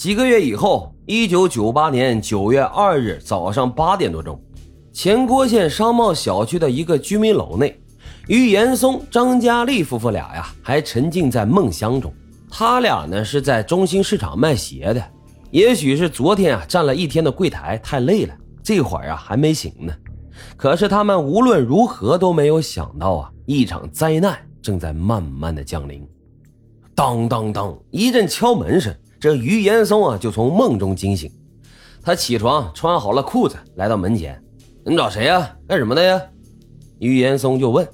几个月以后，一九九八年九月二日早上八点多钟，前郭县商贸小区的一个居民楼内，于岩松、张佳丽夫妇俩呀，还沉浸在梦乡中。他俩呢是在中心市场卖鞋的，也许是昨天啊站了一天的柜台太累了，这会儿啊还没醒呢。可是他们无论如何都没有想到啊，一场灾难正在慢慢的降临。当当当，一阵敲门声。这于岩松啊，就从梦中惊醒。他起床，穿好了裤子，来到门前。你找谁呀？干什么的呀？于岩松就问。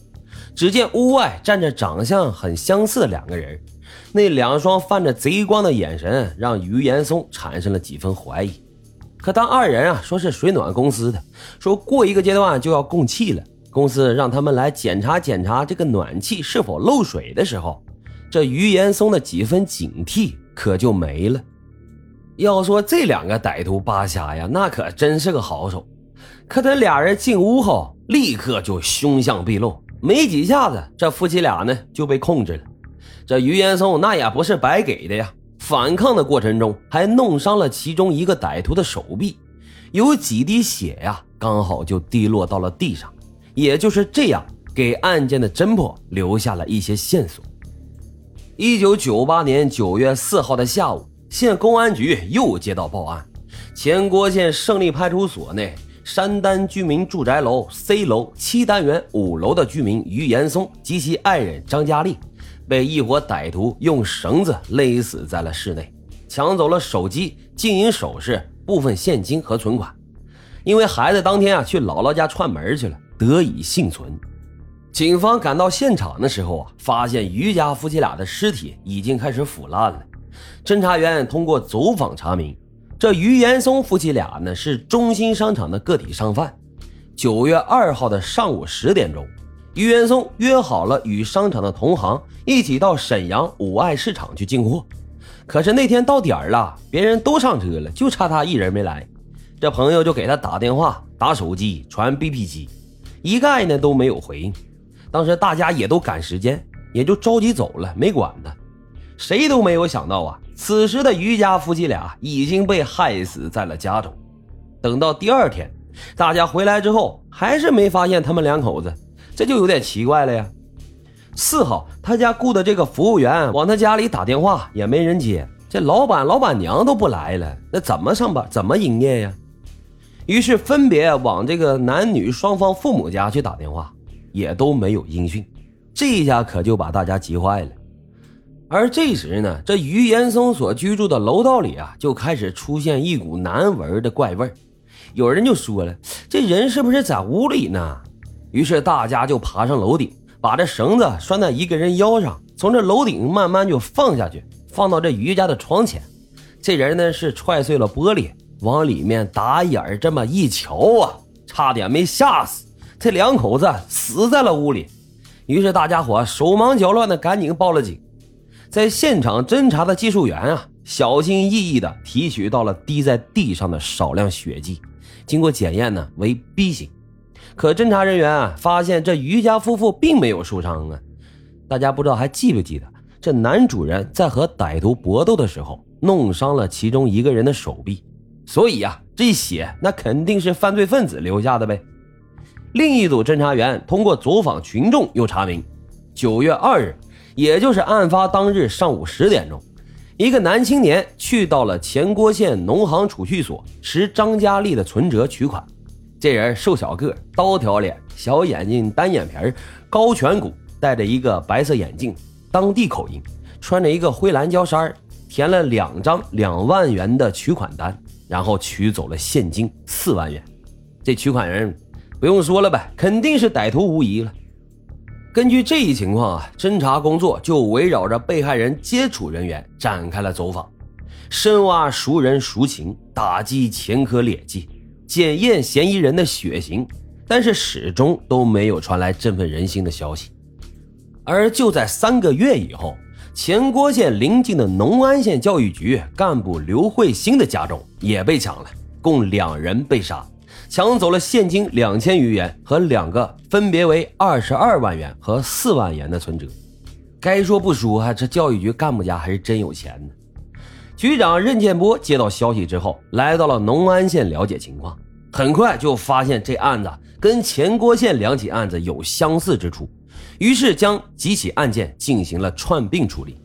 只见屋外站着长相很相似的两个人，那两双泛着贼光的眼神，让于岩松产生了几分怀疑。可当二人啊说是水暖公司的，说过一个阶段就要供气了，公司让他们来检查检查这个暖气是否漏水的时候，这于岩松的几分警惕。可就没了。要说这两个歹徒扒瞎呀，那可真是个好手。可等俩人进屋后，立刻就凶相毕露，没几下子，这夫妻俩呢就被控制了。这于岩松那也不是白给的呀，反抗的过程中还弄伤了其中一个歹徒的手臂，有几滴血呀，刚好就滴落到了地上。也就是这样，给案件的侦破留下了一些线索。一九九八年九月四号的下午，县公安局又接到报案：前郭县胜利派出所内山丹居民住宅楼 C 楼七单元五楼的居民于岩松及其爱人张佳丽，被一伙歹徒用绳子勒死在了室内，抢走了手机、金银首饰、部分现金和存款。因为孩子当天啊去姥姥家串门去了，得以幸存。警方赶到现场的时候啊，发现于家夫妻俩的尸体已经开始腐烂了。侦查员通过走访查明，这于岩松夫妻俩呢是中心商场的个体商贩。九月二号的上午十点钟，于岩松约好了与商场的同行一起到沈阳五爱市场去进货。可是那天到点儿了，别人都上车了，就差他一人没来。这朋友就给他打电话、打手机、传 BP 机，一概呢都没有回应。当时大家也都赶时间，也就着急走了，没管他。谁都没有想到啊，此时的于家夫妻俩已经被害死在了家中。等到第二天，大家回来之后，还是没发现他们两口子，这就有点奇怪了呀。四号，他家雇的这个服务员往他家里打电话，也没人接。这老板、老板娘都不来了，那怎么上班？怎么营业呀？于是分别往这个男女双方父母家去打电话。也都没有音讯，这一下可就把大家急坏了。而这时呢，这于岩松所居住的楼道里啊，就开始出现一股难闻的怪味有人就说了：“这人是不是在屋里呢？”于是大家就爬上楼顶，把这绳子拴在一个人腰上，从这楼顶慢慢就放下去，放到这于家的窗前。这人呢是踹碎了玻璃，往里面打眼这么一瞧啊，差点没吓死。这两口子死在了屋里，于是大家伙手忙脚乱的赶紧报了警。在现场侦查的技术员啊，小心翼翼的提取到了滴在地上的少量血迹，经过检验呢为 B 型。可侦查人员啊发现这于家夫妇并没有受伤啊。大家不知道还记不记得，这男主人在和歹徒搏斗的时候弄伤了其中一个人的手臂，所以呀，这血那肯定是犯罪分子留下的呗。另一组侦查员通过走访群众，又查明，九月二日，也就是案发当日上午十点钟，一个男青年去到了前郭县农行储蓄所，持张佳丽的存折取款。这人瘦小个，刀条脸，小眼睛，单眼皮，高颧骨，戴着一个白色眼镜，当地口音，穿着一个灰蓝胶衫，填了两张两万元的取款单，然后取走了现金四万元。这取款人。不用说了呗，肯定是歹徒无疑了。根据这一情况啊，侦查工作就围绕着被害人接触人员展开了走访，深挖熟人熟情，打击前科劣迹，检验嫌疑人的血型，但是始终都没有传来振奋人心的消息。而就在三个月以后，前郭县邻近的农安县教育局干部刘慧欣的家中也被抢了，共两人被杀。抢走了现金两千余元和两个分别为二十二万元和四万元的存折。该说不说啊，这教育局干部家还是真有钱呢。局长任建波接到消息之后，来到了农安县了解情况，很快就发现这案子跟前郭县两起案子有相似之处，于是将几起案件进行了串并处理。